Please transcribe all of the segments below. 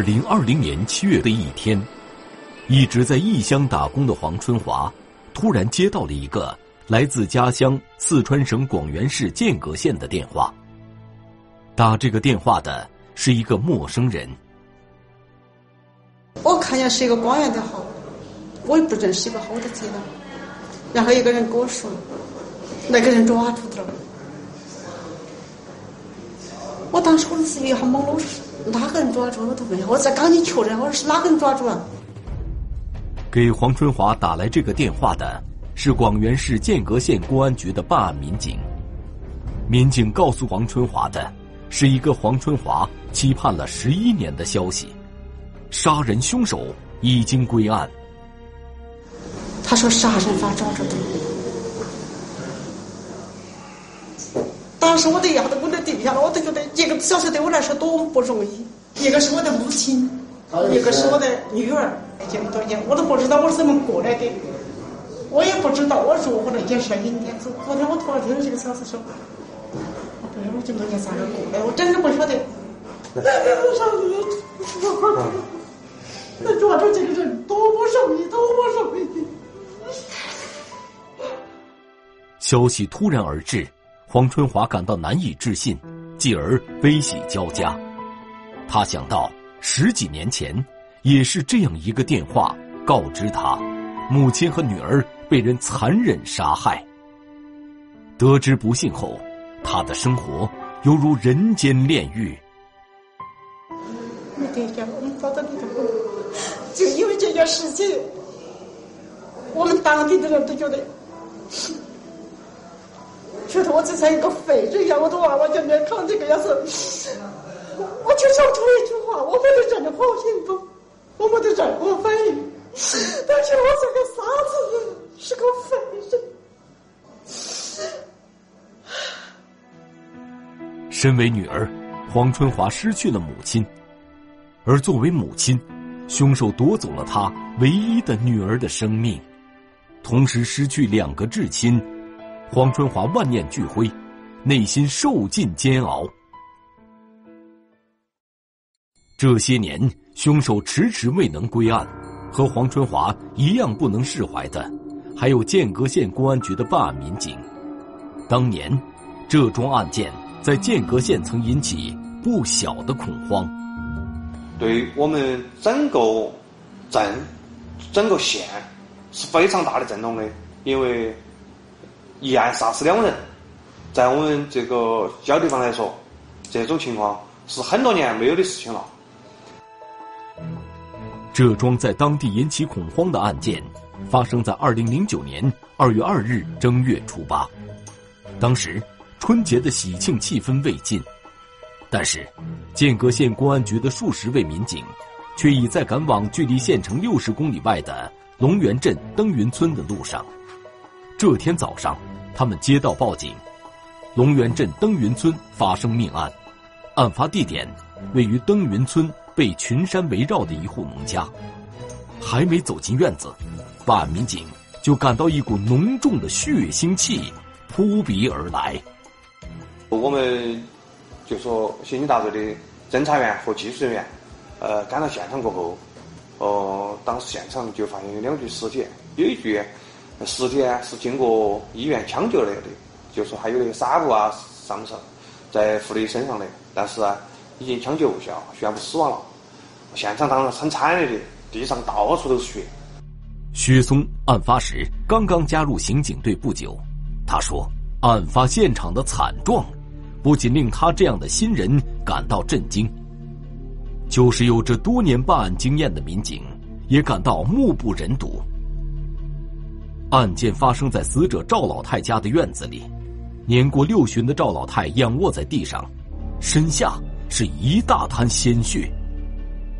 二零二零年七月的一天，一直在异乡打工的黄春华，突然接到了一个来自家乡四川省广元市剑阁县的电话。打这个电话的是一个陌生人。我看见是一个广元的号，我也不认识一个号，我就接了。然后一个人跟我说，那个人抓住他了。我当时我是一下懵了，我说。哪个人抓住我都没有，我在赶紧确认，我说是哪个人抓住了。给黄春华打来这个电话的是广元市剑阁县公安局的办案民警。民警告诉黄春华的，是一个黄春华期盼了十一年的消息：杀人凶手已经归案。他说杀人犯抓住了。当时我都一下子我都定下了，我都觉得一个小时对我来说多么不容易。一个是我的母亲，一个是我的女儿，这么多年我都不知道我是怎么过来的，我也不知道我如何那件事应天。昨昨天我突然听到这个消息说，我不知道我这么多年咋个过来，我真的不晓得。那个上面，那抓住这个人多不容易，多不容易。消息突然而至。黄春华感到难以置信，继而悲喜交加。他想到十几年前，也是这样一个电话告知他，母亲和女儿被人残忍杀害。得知不幸后，他的生活犹如人间炼狱。那天我们找到你的就因为这件事情，我们当地的人都觉得。觉得我就像一个废人一样，我的娃娃就面看这个样子。我就想说一句话：我没得任何行动，我没得任何反应，但是我是个傻子，是个废人。身为女儿，黄春华失去了母亲；而作为母亲，凶手夺走了她唯一的女儿的生命，同时失去两个至亲。黄春华万念俱灰，内心受尽煎熬。这些年，凶手迟迟未能归案，和黄春华一样不能释怀的，还有剑阁县公安局的办案民警。当年，这桩案件在剑阁县曾引起不小的恐慌，对我们整个镇、整个县是非常大的震动的，因为。一案杀死两人，在我们这个小地方来说，这种情况是很多年没有的事情了。这桩在当地引起恐慌的案件，发生在二零零九年二月二日正月初八。当时春节的喜庆气氛未尽，但是剑阁县公安局的数十位民警，却已在赶往距离县城六十公里外的龙源镇登云村的路上。这天早上。他们接到报警，龙源镇登云村发生命案，案发地点位于登云村被群山围绕的一户农家。还没走进院子，办案民警就感到一股浓重的血腥气扑鼻而来。我们就说刑警大队的侦查员和技术人员，呃，赶到现场过后，哦，当时现场就发现有两具尸体，有一具。尸体呢是经过医院抢救来的，就说还有那个纱布啊上身，在妇女身上的，但是啊已经抢救无效，宣布死亡了。现场当然很惨烈的，地上到处都是血。薛松案发时刚刚加入刑警队不久，他说，案发现场的惨状，不仅令他这样的新人感到震惊，就是有着多年办案经验的民警也感到目不忍睹。案件发生在死者赵老太家的院子里，年过六旬的赵老太仰卧在地上，身下是一大滩鲜血。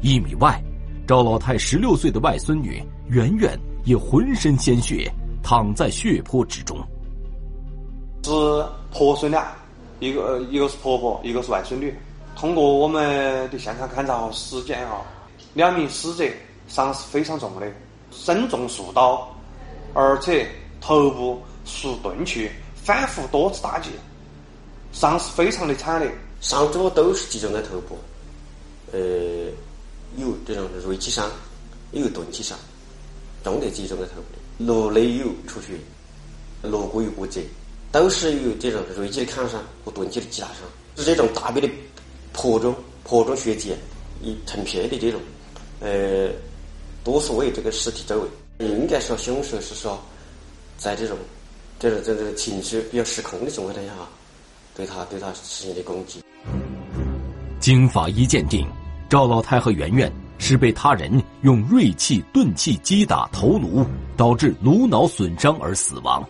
一米外，赵老太十六岁的外孙女圆圆也浑身鲜血，躺在血泊之中。是婆孙俩，一个一个是婆婆，一个是外孙女。通过我们的现场勘查和尸检啊，两名死者伤是非常重的，身中数刀。而且头部数钝器，反复多次打击，伤势非常的惨烈。伤主都是集中在头部，呃，有这种锐器伤，有钝器伤，重的集中在头部，颅内有出血，颅骨有骨折，都是有这种锐器的砍伤和钝器的击打伤，是这种大面的破中破中血迹一成片的这种，呃，多数位这个尸体周围，应该说凶手是说，在这种这种这种情绪比较失控的情况下，对他对他实行的攻击。经法医鉴定，赵老太和圆圆是被他人用锐器、钝器击打头颅，导致颅脑损伤而死亡。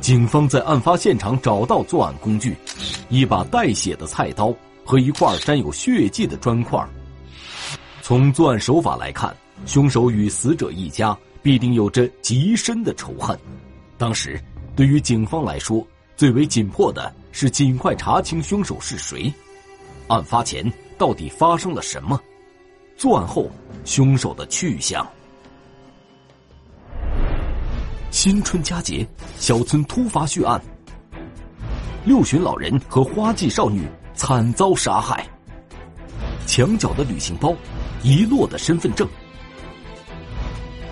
警方在案发现场找到作案工具，一把带血的菜刀和一块沾有血迹的砖块。从作案手法来看，凶手与死者一家必定有着极深的仇恨。当时，对于警方来说，最为紧迫的是尽快查清凶手是谁。案发前到底发生了什么？作案后凶手的去向？新春佳节，小村突发血案，六旬老人和花季少女惨遭杀害。墙角的旅行包，遗落的身份证。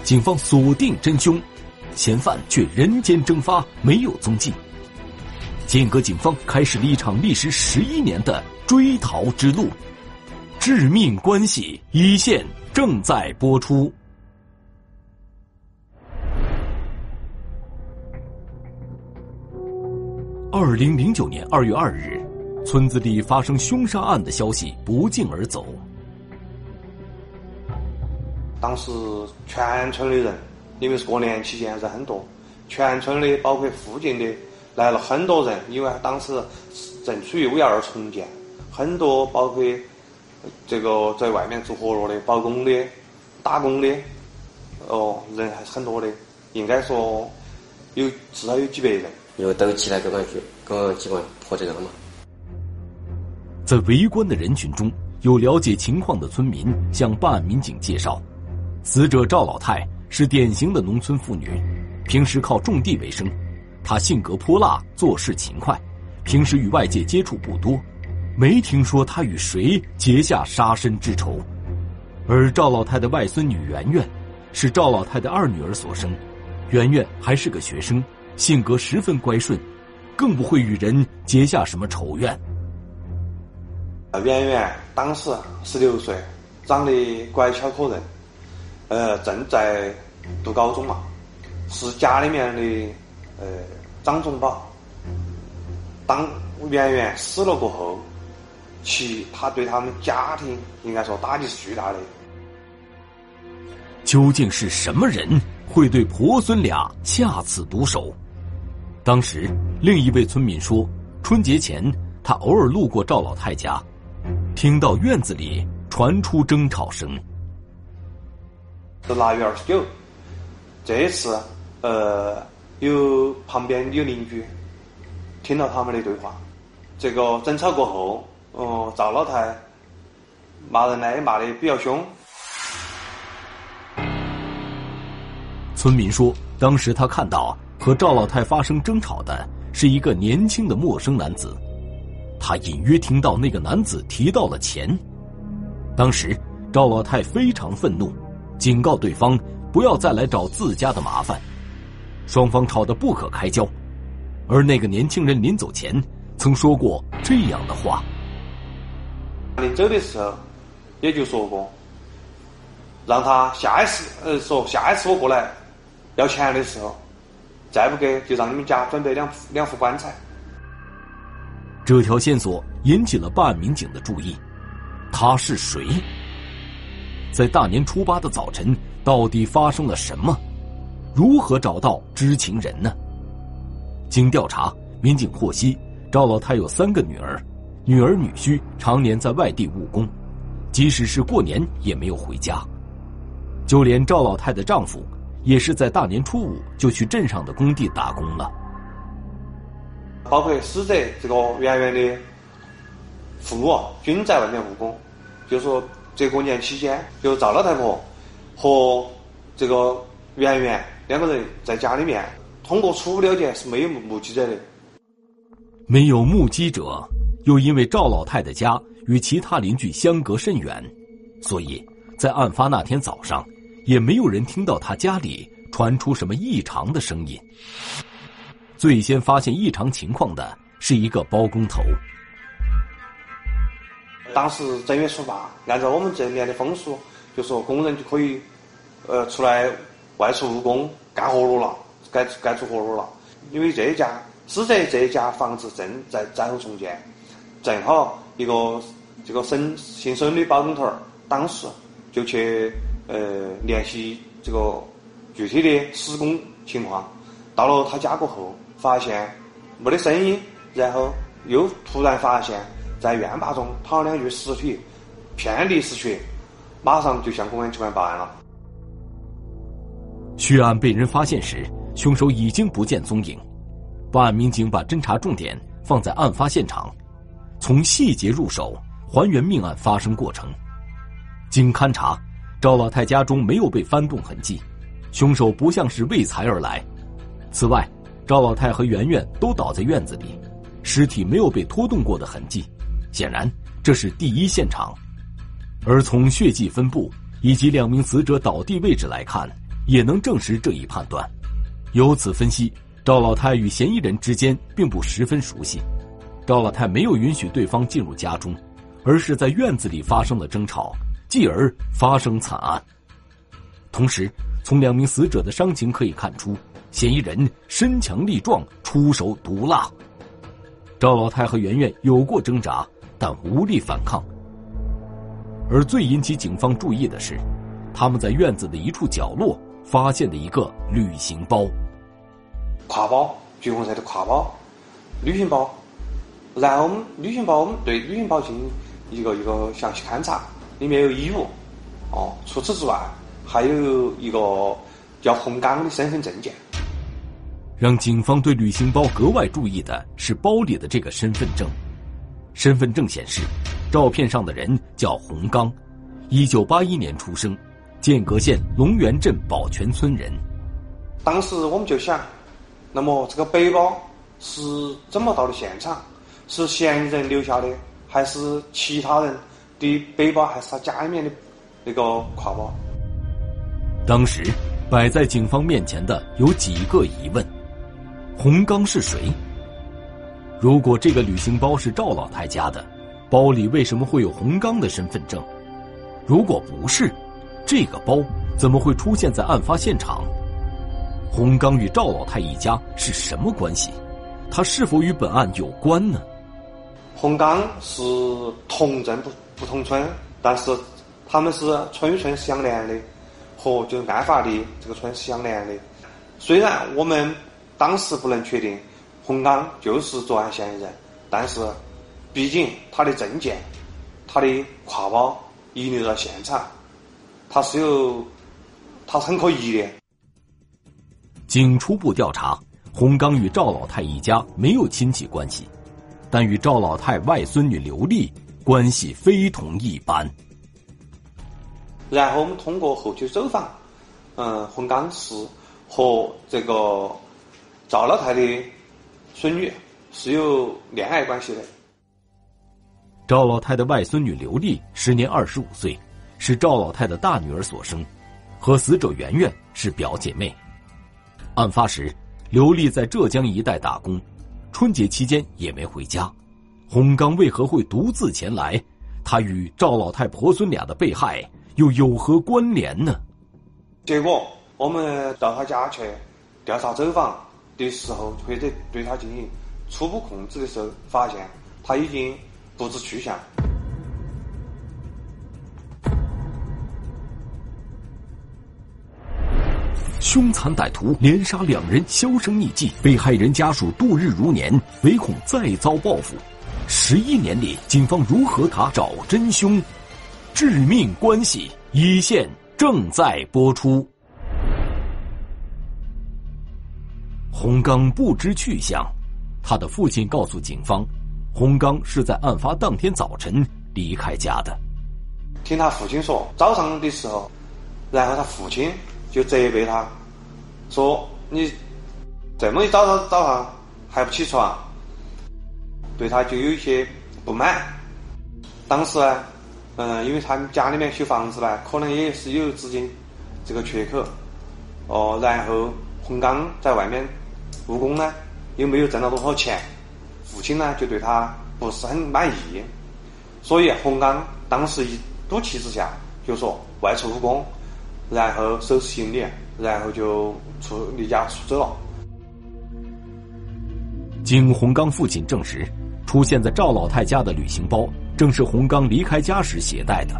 警方锁定真凶，嫌犯却人间蒸发，没有踪迹。剑阁警方开始了一场历时十一年的。追逃之路，致命关系一线正在播出。二零零九年二月二日，村子里发生凶杀案的消息不胫而走。当时全村的人，因为是过年期间人很多，全村的包括附近的来了很多人，因为当时正处于五幺二重建。很多包括这个在外面做活络的、包工的、打工的，哦，人还是很多的。应该说有至少有几百人。因为都起来公安局、公安机关破这个了嘛。在围观的人群中，有了解情况的村民向办案民警介绍，死者赵老太是典型的农村妇女，平时靠种地为生。她性格泼辣，做事勤快，平时与外界接触不多。没听说她与谁结下杀身之仇，而赵老太的外孙女圆圆，是赵老太的二女儿所生。圆圆还是个学生，性格十分乖顺，更不会与人结下什么仇怨。圆圆当时十六岁，长得乖巧可人，呃，正在读高中嘛，是家里面的呃长中宝。当圆圆死了过后。其他对他们家庭应该说打击是巨大的。究竟是什么人会对婆孙俩下此毒手？当时另一位村民说，春节前他偶尔路过赵老太家，听到院子里传出争吵声。是腊月二十九，这次呃有旁边有邻居听到他们的对话，这个争吵过后。哦，赵老太骂人呢，也骂的比较凶。村民说，当时他看到和赵老太发生争吵的是一个年轻的陌生男子，他隐约听到那个男子提到了钱。当时赵老太非常愤怒，警告对方不要再来找自家的麻烦，双方吵得不可开交。而那个年轻人临走前曾说过这样的话。临走的时候，也就说过，让他下一次，呃，说下一次我过来要钱的时候，再不给就让你们家准备两两副棺材。这条线索引起了办案民警的注意，他是谁？在大年初八的早晨，到底发生了什么？如何找到知情人呢？经调查，民警获悉，赵老太有三个女儿。女儿女婿常年在外地务工，即使是过年也没有回家。就连赵老太的丈夫，也是在大年初五就去镇上的工地打工了。包括死者这个圆圆的父母均在外面务工，就说这过年期间，就赵老太婆和这个圆圆两个人在家里面，通过初步了解是没有目击者的，没有目击者。又因为赵老太的家与其他邻居相隔甚远，所以在案发那天早上，也没有人听到他家里传出什么异常的声音。最先发现异常情况的是一个包工头。当时正月初八，按照我们这边的风俗，就说工人就可以，呃，出来外出务工干活路了，该该出活路了。因为这一家死者这一家房子正在在后重建，正好一个这个孙姓孙的包工头儿，当时就去呃联系这个具体的施工情况。到了他家过后，发现没得声音，然后又突然发现。在院坝中躺了两具尸体，遍地是血，马上就向公安机关报案了。血案被人发现时，凶手已经不见踪影。办案民警把侦查重点放在案发现场，从细节入手，还原命案发生过程。经勘查，赵老太家中没有被翻动痕迹，凶手不像是为财而来。此外，赵老太和圆圆都倒在院子里，尸体没有被拖动过的痕迹。显然，这是第一现场，而从血迹分布以及两名死者倒地位置来看，也能证实这一判断。由此分析，赵老太与嫌疑人之间并不十分熟悉，赵老太没有允许对方进入家中，而是在院子里发生了争吵，继而发生惨案。同时，从两名死者的伤情可以看出，嫌疑人身强力壮，出手毒辣。赵老太和圆圆有过挣扎。但无力反抗。而最引起警方注意的是，他们在院子的一处角落发现的一个旅行包。挎包，橘红色的挎包，旅行包。然后我们旅行包，我们对旅行包进行一个一个详细勘查，里面有衣物。哦，除此之外，还有一个叫洪刚的身份证件。让警方对旅行包格外注意的是包里的这个身份证。身份证显示，照片上的人叫洪刚，一九八一年出生，剑阁县龙源镇宝泉村人。当时我们就想，那么这个背包是怎么到的现场？是嫌疑人留下的，还是其他人的背包？还是他家里面的那个挎包？当时摆在警方面前的有几个疑问：洪刚是谁？如果这个旅行包是赵老太家的，包里为什么会有洪刚的身份证？如果不是，这个包怎么会出现在案发现场？洪刚与赵老太一家是什么关系？他是否与本案有关呢？洪刚是同镇不不同村，但是他们是村与村相连的，和就案发的这个村是相连的。虽然我们当时不能确定。洪刚就是作案嫌疑人，但是，毕竟他的证件、他的挎包遗留在现场，他是有，他是很可疑的。经初步调查，洪刚与赵老太一家没有亲戚关系，但与赵老太外孙女刘丽关系非同一般。然后我们通过后期走访，嗯，洪刚是和这个赵老太的。孙女是有恋爱关系的。赵老太的外孙女刘丽时年二十五岁，是赵老太的大女儿所生，和死者圆圆是表姐妹。案发时，刘丽在浙江一带打工，春节期间也没回家。洪刚为何会独自前来？他与赵老太婆孙俩的被害又有何关联呢？结果我们到他家去调查走访。的时候，或者对他进行初步控制的时候，发现他已经不知去向。凶残歹徒连杀两人，销声匿迹，被害人家属度日如年，唯恐再遭报复。十一年里，警方如何查找真凶？致命关系一线正在播出。洪刚不知去向，他的父亲告诉警方，洪刚是在案发当天早晨离开家的。听他父亲说，早上的时候，然后他父亲就责备他，说：“你这么一早早早上还不起床？”对他就有一些不满。当时呢，嗯，因为他们家里面修房子呢，可能也是有资金这个缺口，哦，然后洪刚在外面务工呢，又没有挣到多少钱，父亲呢就对他不是很满意，所以洪刚当时一赌气之下就说外出务工，然后收拾行李，然后就出离家出走了。经洪刚父亲证实，出现在赵老太家的旅行包。正是洪刚离开家时携带的，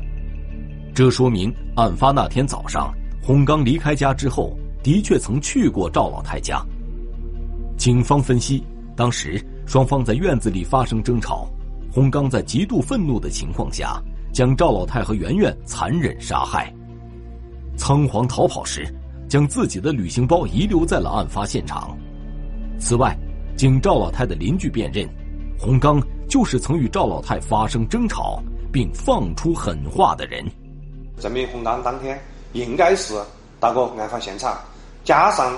这说明案发那天早上，洪刚离开家之后，的确曾去过赵老太家。警方分析，当时双方在院子里发生争吵，洪刚在极度愤怒的情况下，将赵老太和圆圆残忍杀害，仓皇逃跑时，将自己的旅行包遗留在了案发现场。此外，经赵老太的邻居辨认，洪刚。就是曾与赵老太发生争吵并放出狠话的人，证明洪刚当天应该是到过案发现场，加上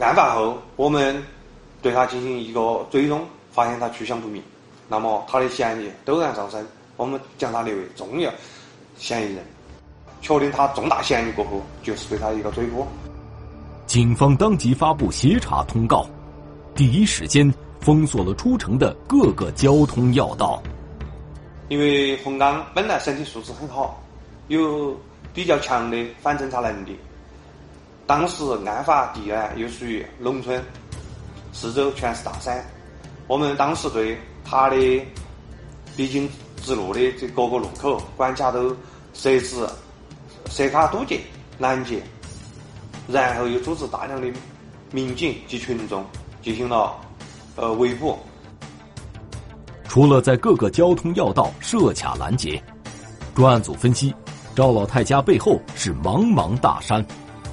案发后我们对他进行一个追踪，发现他去向不明，那么他的嫌疑陡然上升，我们将他列为重要嫌疑人，确定他重大嫌疑过后，就是对他一个追捕。警方当即发布协查通告，第一时间。封锁了出城的各个交通要道。因为洪刚本来身体素质很好，有比较强的反侦查能力。当时案发地呢又属于农村，四周全是大山。我们当时对他的必经之路的这各个路口关卡都设置设卡堵截拦截，然后又组织大量的民警及群众进行了。呃，围捕。除了在各个交通要道设卡拦截，专案组分析，赵老太家背后是茫茫大山，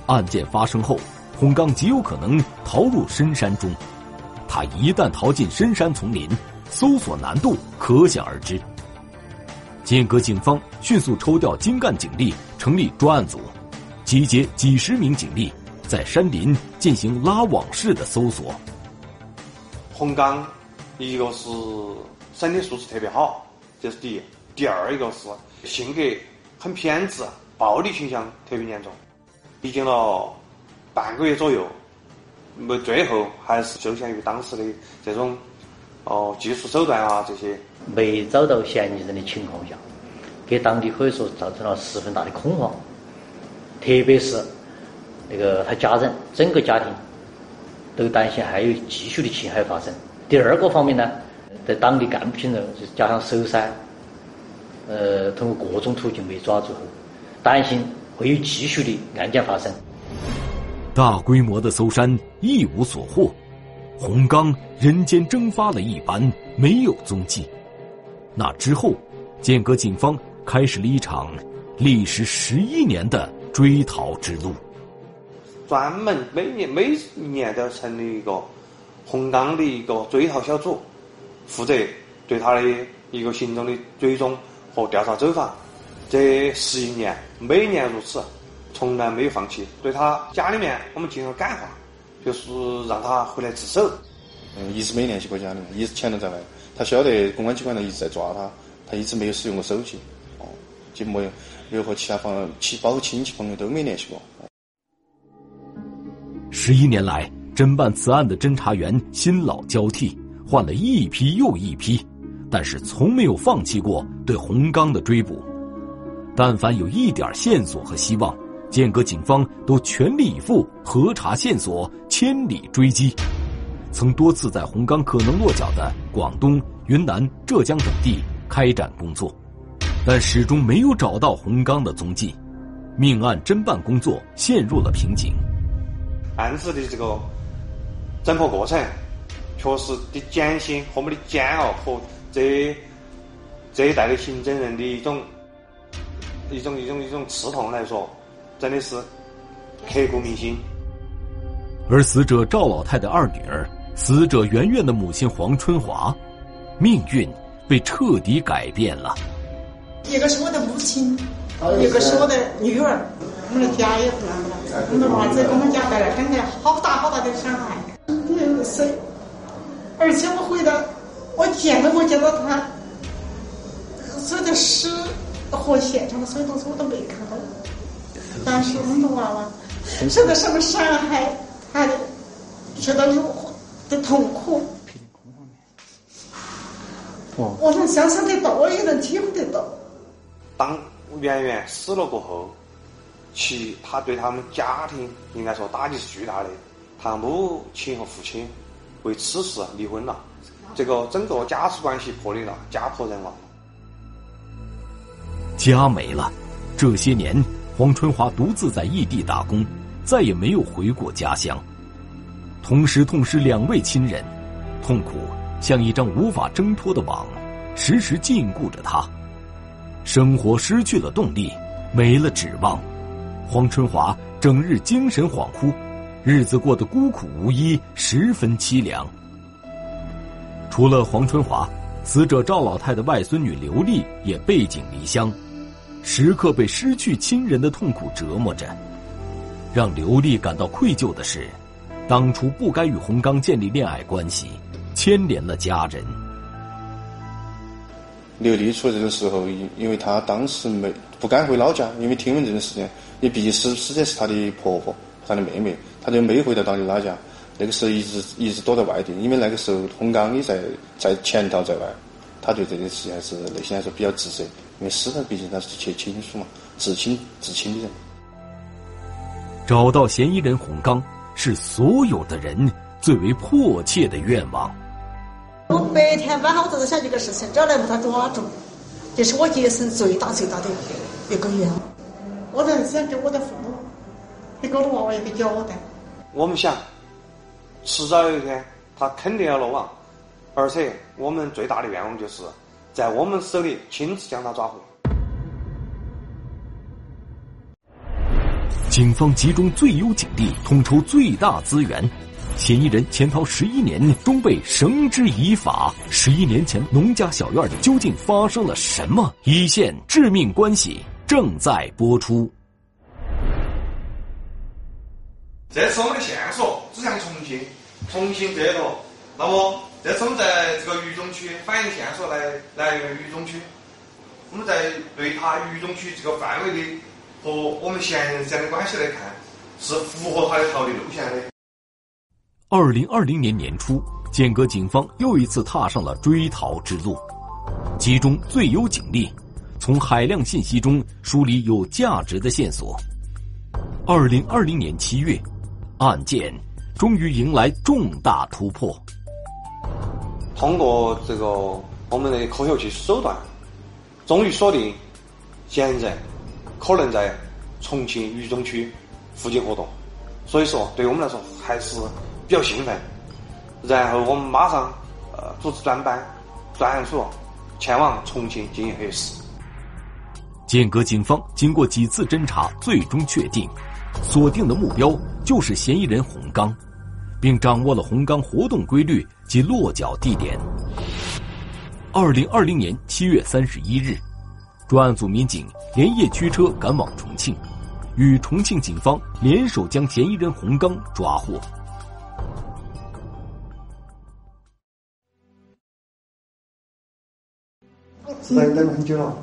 案件发生后，洪刚极有可能逃入深山中。他一旦逃进深山丛林，搜索难度可想而知。剑阁警方迅速抽调精干警力，成立专案组，集结几十名警力，在山林进行拉网式的搜索。洪刚，一个是身体素质特别好，这是第一；第二一个是性格很偏执，暴力倾向特别严重。历经了半个月左右，没最后还是受限于当时的这种哦技术手段啊这些，没找到嫌疑人的情况下，给当地可以说造成了十分大的恐慌，特别是那个他家人整个家庭。都担心还有继续的侵害发生。第二个方面呢，在当地干部群众加上搜山，呃，通过各种途径没抓住后，担心会有继续的案件发生。大规模的搜山一无所获，洪刚人间蒸发了一般，没有踪迹。那之后，剑阁警方开始了一场历时十一年的追逃之路。专门每年每一年都成立一个洪刚的一个追逃小组，负责对他的一个行踪的追踪和调查走访。这十一年，每年如此，从来没有放弃。对他家里面，我们进行了感化，就是让他回来自首。嗯，一直没联系过家里面，一直潜逃在外。他晓得公安机关呢一直在抓他，他一直没有使用过手机。哦，就没有没有和其他朋亲包括亲戚朋友都没联系过。十一年来，侦办此案的侦查员新老交替，换了一批又一批，但是从没有放弃过对洪刚的追捕。但凡有一点线索和希望，剑阁警方都全力以赴核查线索，千里追击。曾多次在洪刚可能落脚的广东、云南、浙江等地开展工作，但始终没有找到洪刚的踪迹，命案侦办工作陷入了瓶颈。案子的这个侦破过程，确实的艰辛和我们的煎熬，和这这一代的刑侦人的一种一种一种一种刺痛来说，真的是刻骨铭心。而死者赵老太的二女儿，死者圆圆的母亲黄春华，命运被彻底改变了。一个是我的母亲，一个是我的女儿。我们的家也是那么的，我们的娃子给我们家带来真的好大好大的伤害。六岁，而且我回到，我见都没见到他，所有的屎和现场的所有东西我都没看到。但是我们的娃娃受到什么伤害，他的受到如何的痛苦，我能想象得到，我也能体会得到。当圆圆死了过后，其他对他们家庭应该说打击是巨大的。他母亲和父亲为此事离婚了，这个整个家属关系破裂了，家破人亡。家没了，这些年黄春华独自在异地打工，再也没有回过家乡。同时痛失两位亲人，痛苦像一张无法挣脱的网，时时禁锢着他。生活失去了动力，没了指望，黄春华整日精神恍惚，日子过得孤苦无依，十分凄凉。除了黄春华，死者赵老太的外孙女刘丽也背井离乡，时刻被失去亲人的痛苦折磨着。让刘丽感到愧疚的是，当初不该与洪刚建立恋爱关系，牵连了家人。刘丽出这个时候，因因为她当时没不敢回老家，因为听闻这件事情，也毕竟死死者是她的婆婆，她的妹妹，她就没回到当地老家。那个时候一直一直躲在外地，因为那个时候洪刚也在在潜逃在外，他对这件事情还是内心来说比较自责，因为死了毕竟他是去亲属嘛，至亲至亲的人。找到嫌疑人洪刚是所有的人最为迫切的愿望。我白天晚上我都在想这个事情，只要能把他抓住，这是我一生最大最大的一个愿望。我能想给我的父母，给我的娃娃一个交代。我们想，迟早有一天他肯定要落网，而且我们最大的愿望就是在我们手里亲自将他抓获。警方集中最优警力，统筹最大资源。嫌疑人潜逃十一年，终被绳之以法。十一年前，农家小院里究竟发生了什么？一线致命关系正在播出。这是我们的线索，指向重庆，重庆这头。那么，这是我们在这个渝中区反映线索来来源渝中区。我们在对他渝中区这个范围的和我们嫌疑人之间的关系来看，是符合他的逃离路线的。二零二零年年初，剑阁警方又一次踏上了追逃之路，集中最优警力，从海量信息中梳理有价值的线索。二零二零年七月，案件终于迎来重大突破。通过这个我们的科学技术手段，终于锁定嫌疑人可能在重庆渝中区附近活动，所以说对我们来说还是。比较兴奋，然后我们马上呃组织专班、专案组前往重庆进行核实。剑阁警方经过几次侦查，最终确定锁定的目标就是嫌疑人洪刚，并掌握了红刚活动规律及落脚地点。二零二零年七月三十一日，专案组民警连夜驱车赶往重庆，与重庆警方联手将嫌疑人洪刚抓获。等等很久了，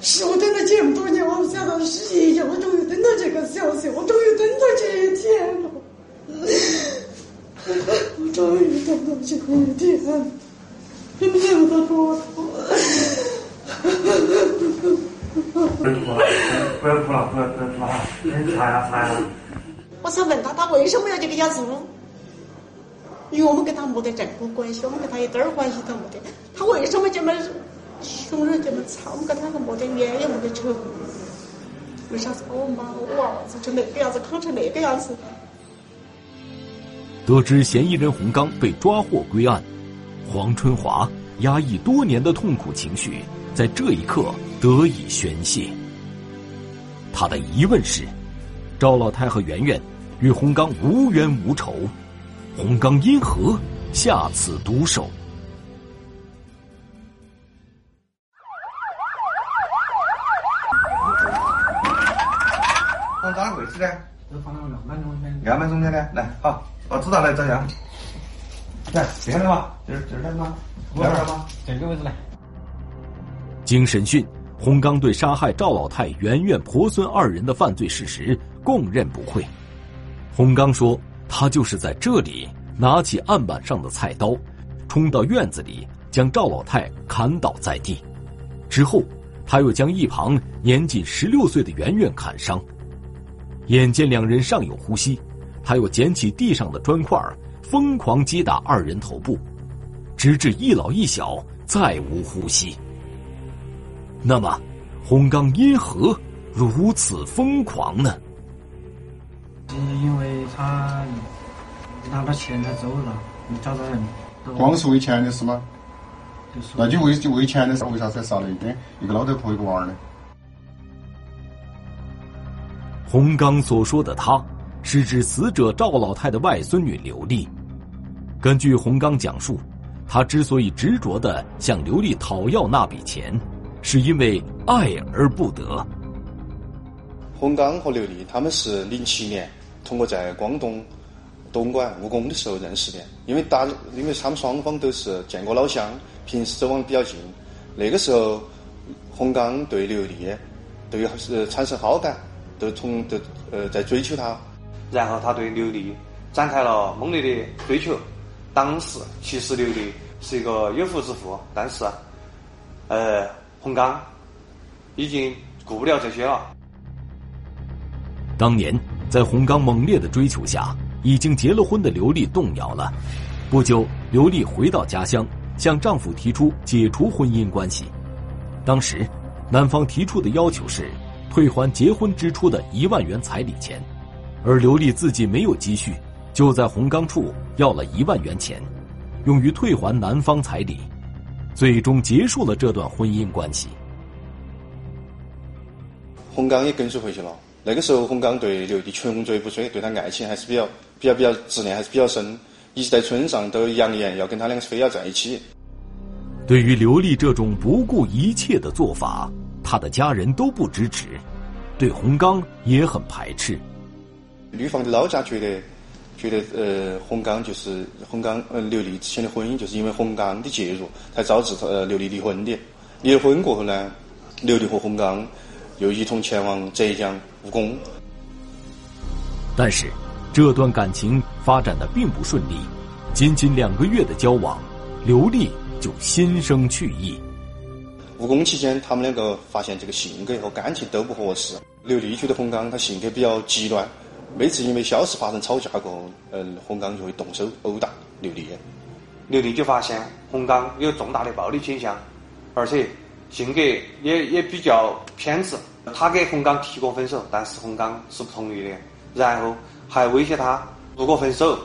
是我等了这么多年，我不想到是一天，我终于等到这个消息，我终于等到这一天了，我终于等到这一天了，等到多少？不要哭了，不要哭了，不要不要哭了，你擦呀擦呀。我想问他，他为什么要这个样子？因为我们跟他没得任何关系，我们跟他一点关系都没得，他为什么这么？凶人这么惨，我们跟他是没得冤也没得仇。为啥子把我妈我娃娃做成那个样子，扛成那个样子？得知嫌疑人洪刚被抓获归案，黄春华压抑多年的痛苦情绪在这一刻得以宣泄。他的疑问是：赵老太和圆圆与洪刚无冤无仇，洪刚因何下此毒手？哪个位置呢？就放到案板中间。案板中间的，来，好，我知道来照相。来，这样的嘛，这儿这儿的吗？这儿的吗？这个位置来。经审讯，洪刚对杀害赵老太、圆圆婆孙二人的犯罪事实供认不讳。洪刚说，他就是在这里拿起案板上的菜刀，冲到院子里将赵老太砍倒在地，之后他又将一旁年仅十六岁的圆圆砍伤。眼见两人尚有呼吸，他又捡起地上的砖块，疯狂击打二人头部，直至一老一小再无呼吸。那么，洪刚因何如此疯狂呢？是因为他拿了钱他走了，没找到人。光是为钱的事吗？那就为就为钱的事，为啥才杀了一个一个老头婆一个娃儿呢？洪刚所说的“他”，是指死者赵老太的外孙女刘丽。根据洪刚讲述，他之所以执着的向刘丽讨要那笔钱，是因为爱而不得。洪刚和刘丽他们是零七年通过在广东东莞务工的时候认识的，因为大因为他们双方都是见过老乡，平时走往比较近。那个时候，洪刚对刘丽都有是产生好感，都从都呃在追求她。然后他对刘丽展开了猛烈的追求。当时其实刘丽是一个有夫之妇，但是呃洪刚已经顾不了这些了。当年，在洪刚猛烈的追求下，已经结了婚的刘丽动摇了。不久，刘丽回到家乡，向丈夫提出解除婚姻关系。当时，男方提出的要求是退还结婚支出的一万元彩礼钱，而刘丽自己没有积蓄。就在红刚处要了一万元钱，用于退还男方彩礼，最终结束了这段婚姻关系。红刚也跟随回去了。那个时候，红刚对刘丽穷追不追，对她爱情还是比较比较比较执念，还是比较深，一直在村上都扬言要跟他两个非要在一起。对于刘丽这种不顾一切的做法，他的家人都不支持，对红刚也很排斥。女方的老家觉得。觉得呃，洪刚就是洪刚呃，刘丽之前的婚姻就是因为洪刚的介入才导致呃刘丽离婚的。离婚过后呢，刘丽和洪刚又一同前往浙江务工。但是，这段感情发展的并不顺利，仅仅两个月的交往，刘丽就心生去意。务工期间，他们两个发现这个性格和感情都不合适。刘丽觉得洪刚他性格比较极端。每次因为小事发生吵架过后，嗯，洪刚就会动手殴打刘丽。刘丽就发现洪刚有重大的暴力倾向，而且性格也也比较偏执。他给洪刚提过分手，但是洪刚是不同意的。然后还威胁他，如果分手，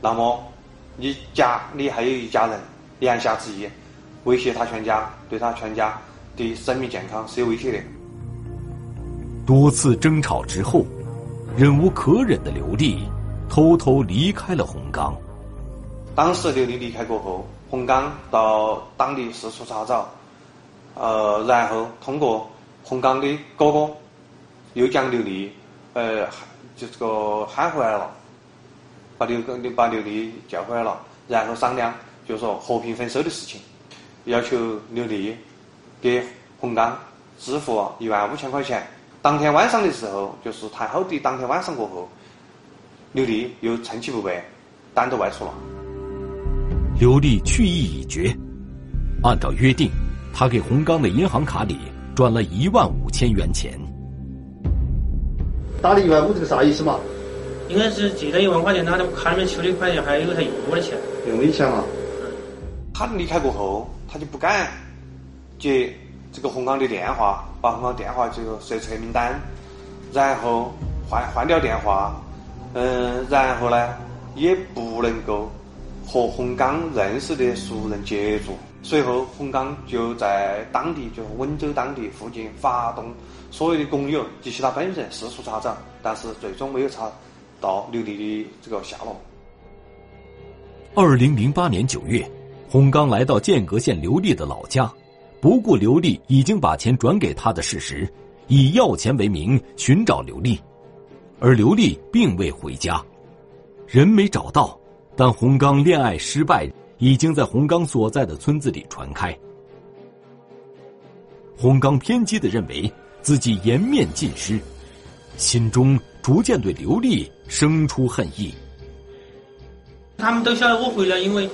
那么你家里还有一家人，言下之意，威胁他全家，对他全家的生命健康是有威胁的。多次争吵之后。忍无可忍的刘丽偷偷离开了洪刚。当时刘丽离开过后，洪刚到当地四处查找，呃，然后通过洪刚的哥哥，又将刘丽，呃，就这个喊回来了，把刘哥把刘丽叫回来了，然后商量，就说和平分手的事情，要求刘丽给洪刚支付一万五千块钱。当天晚上的时候，就是太后的当天晚上过后，刘丽又趁其不备，单独外出了。刘丽去意已决，按照约定，他给洪刚的银行卡里转了一万五千元钱。打了一万五，这个啥意思嘛？应该是借了一万块钱，他的卡里面取了一块钱，还有他用过的钱。用的钱嘛？他离开过后，他就不敢接这个洪刚的电话。把洪刚电话就设成黑名单，然后换换掉电话，嗯，然后呢也不能够和洪刚认识的熟人接触。随后，洪刚就在当地，就温州当地附近发动所有的工友及其他本人四处查找，但是最终没有查到刘丽的这个下落。二零零八年九月，洪刚来到剑阁县刘丽的老家。不顾刘丽已经把钱转给他的事实，以要钱为名寻找刘丽，而刘丽并未回家，人没找到，但洪刚恋爱失败已经在洪刚所在的村子里传开。洪刚偏激的认为自己颜面尽失，心中逐渐对刘丽生出恨意。他们都晓得我回来，因为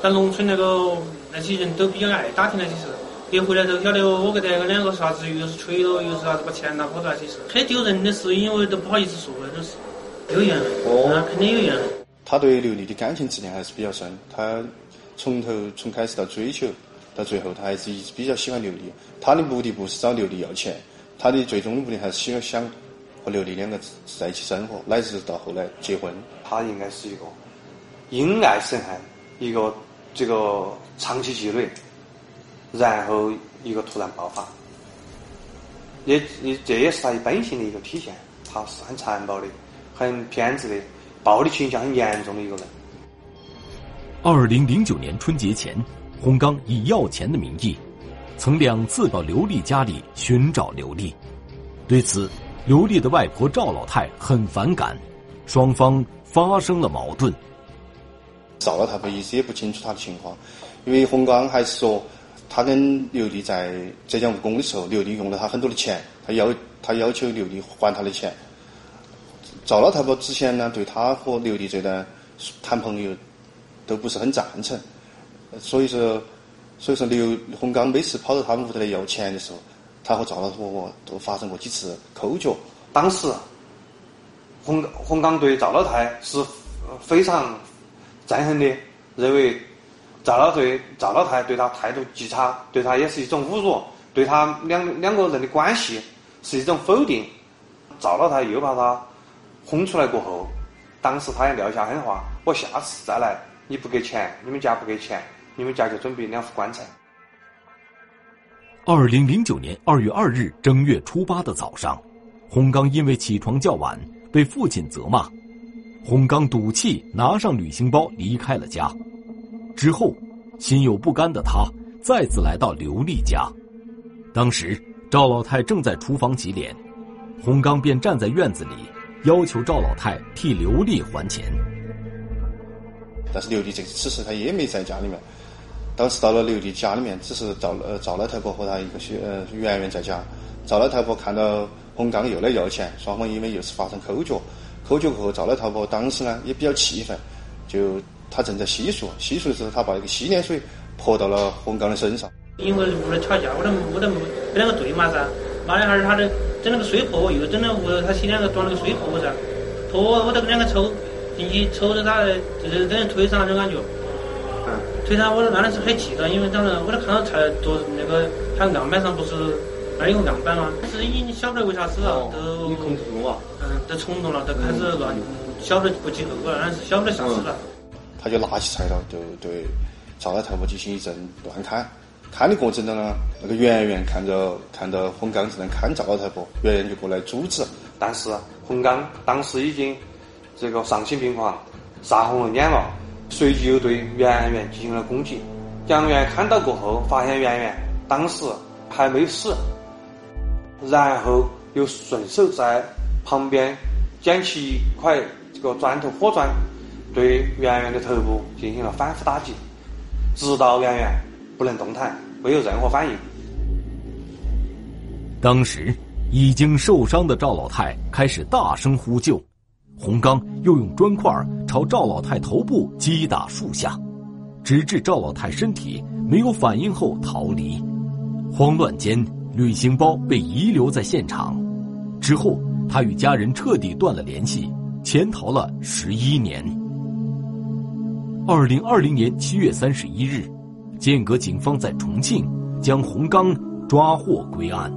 在农村那个那些人都比较爱打听那些事。一回来都晓得我跟这两个啥子，又是吹了，又是啥子把钱拿跑了那些事，很丢人的事，因为都不好意思说那种事，有怨恨，哦，肯定有怨恨。他对刘丽的感情质量还是比较深，他从头从开始到追求到最后，他还是一直比较喜欢刘丽。他的目的不是找刘丽要钱，他的最终的目的还是希望想和刘丽两个在一起生活，乃至到后来结婚。他应该是一个因爱生恨，一个这个长期积累。然后一个突然爆发，也也这也是他本性的一个体现。他是很残暴的、很偏执的、暴力倾向很严重的一个人。二零零九年春节前，洪刚以要钱的名义，曾两次到刘丽家里寻找刘丽。对此，刘丽的外婆赵老太很反感，双方发生了矛盾。赵老太婆一直也不清楚他的情况，因为洪刚还是说。他跟刘丽在浙江务工的时候，刘丽用了他很多的钱，他要他要求刘丽还他的钱。赵老太婆之前呢，对他和刘丽这段谈朋友都不是很赞成，所以说，所以说刘洪刚每次跑到他们屋头来要钱的时候，他和赵老太婆都发生过几次口角。当时，洪洪刚对赵老太是非常憎恨的，认为。赵老对赵老太对他态度极差，对他也是一种侮辱，对他两两个人的关系是一种否定。赵老太又把他轰出来过后，当时他也撂下狠话：我下次再来，你不给钱，你们家不给钱，你们家就准备两副棺材。二零零九年二月二日正月初八的早上，洪刚因为起床较晚被父亲责骂，洪刚赌气拿上旅行包离开了家。之后，心有不甘的他再次来到刘丽家。当时赵老太正在厨房洗脸，洪刚便站在院子里，要求赵老太替刘丽还钱。但是刘丽这此时他也没在家里面。当时到了刘丽家里面，只是赵呃赵老太婆和他一个小呃圆圆在家。赵老太婆看到洪刚又来要钱，双方因为又是发生口角，口角过后，赵老太婆当时呢也比较气愤，就。他正在洗漱，洗漱的时候，他把一个洗脸水泼到了洪刚的身上。因为屋里吵架，我都我都没两个对骂噻。骂两下，他就整了个水泼我，又整了屋头他洗脸个装了个水泼我噻。泼我，我都两个抽进去抽着他，就是等于推搡那种感觉。嗯。推搡我当时是很气的，因为当时我都看到菜桌那个他案板上不是那有个案板吗？是已经晓不得为啥子了，都。你控制住啊？嗯，都冲动了，都开始乱，晓不得不计后果了，那是晓不得啥子了。他就拿起菜刀，就对赵老太婆进行一阵乱砍。砍的过程当中，那个圆圆看着看到洪刚正在砍赵老太婆，圆圆就过来阻止。但是洪刚当时已经这个丧心病狂，杀红了眼了，随即又对圆圆进行了攻击。杨元看到过后，发现圆圆当时还没死，然后又顺手在旁边捡起一块这个砖头火砖。对圆圆的头部进行了反复打击，直到圆圆不能动弹，没有任何反应。当时已经受伤的赵老太开始大声呼救，洪刚又用砖块朝赵老太头部击打数下，直至赵老太身体没有反应后逃离。慌乱间，旅行包被遗留在现场。之后，他与家人彻底断了联系，潜逃了十一年。二零二零年七月三十一日，剑阁警方在重庆将洪刚抓获归案。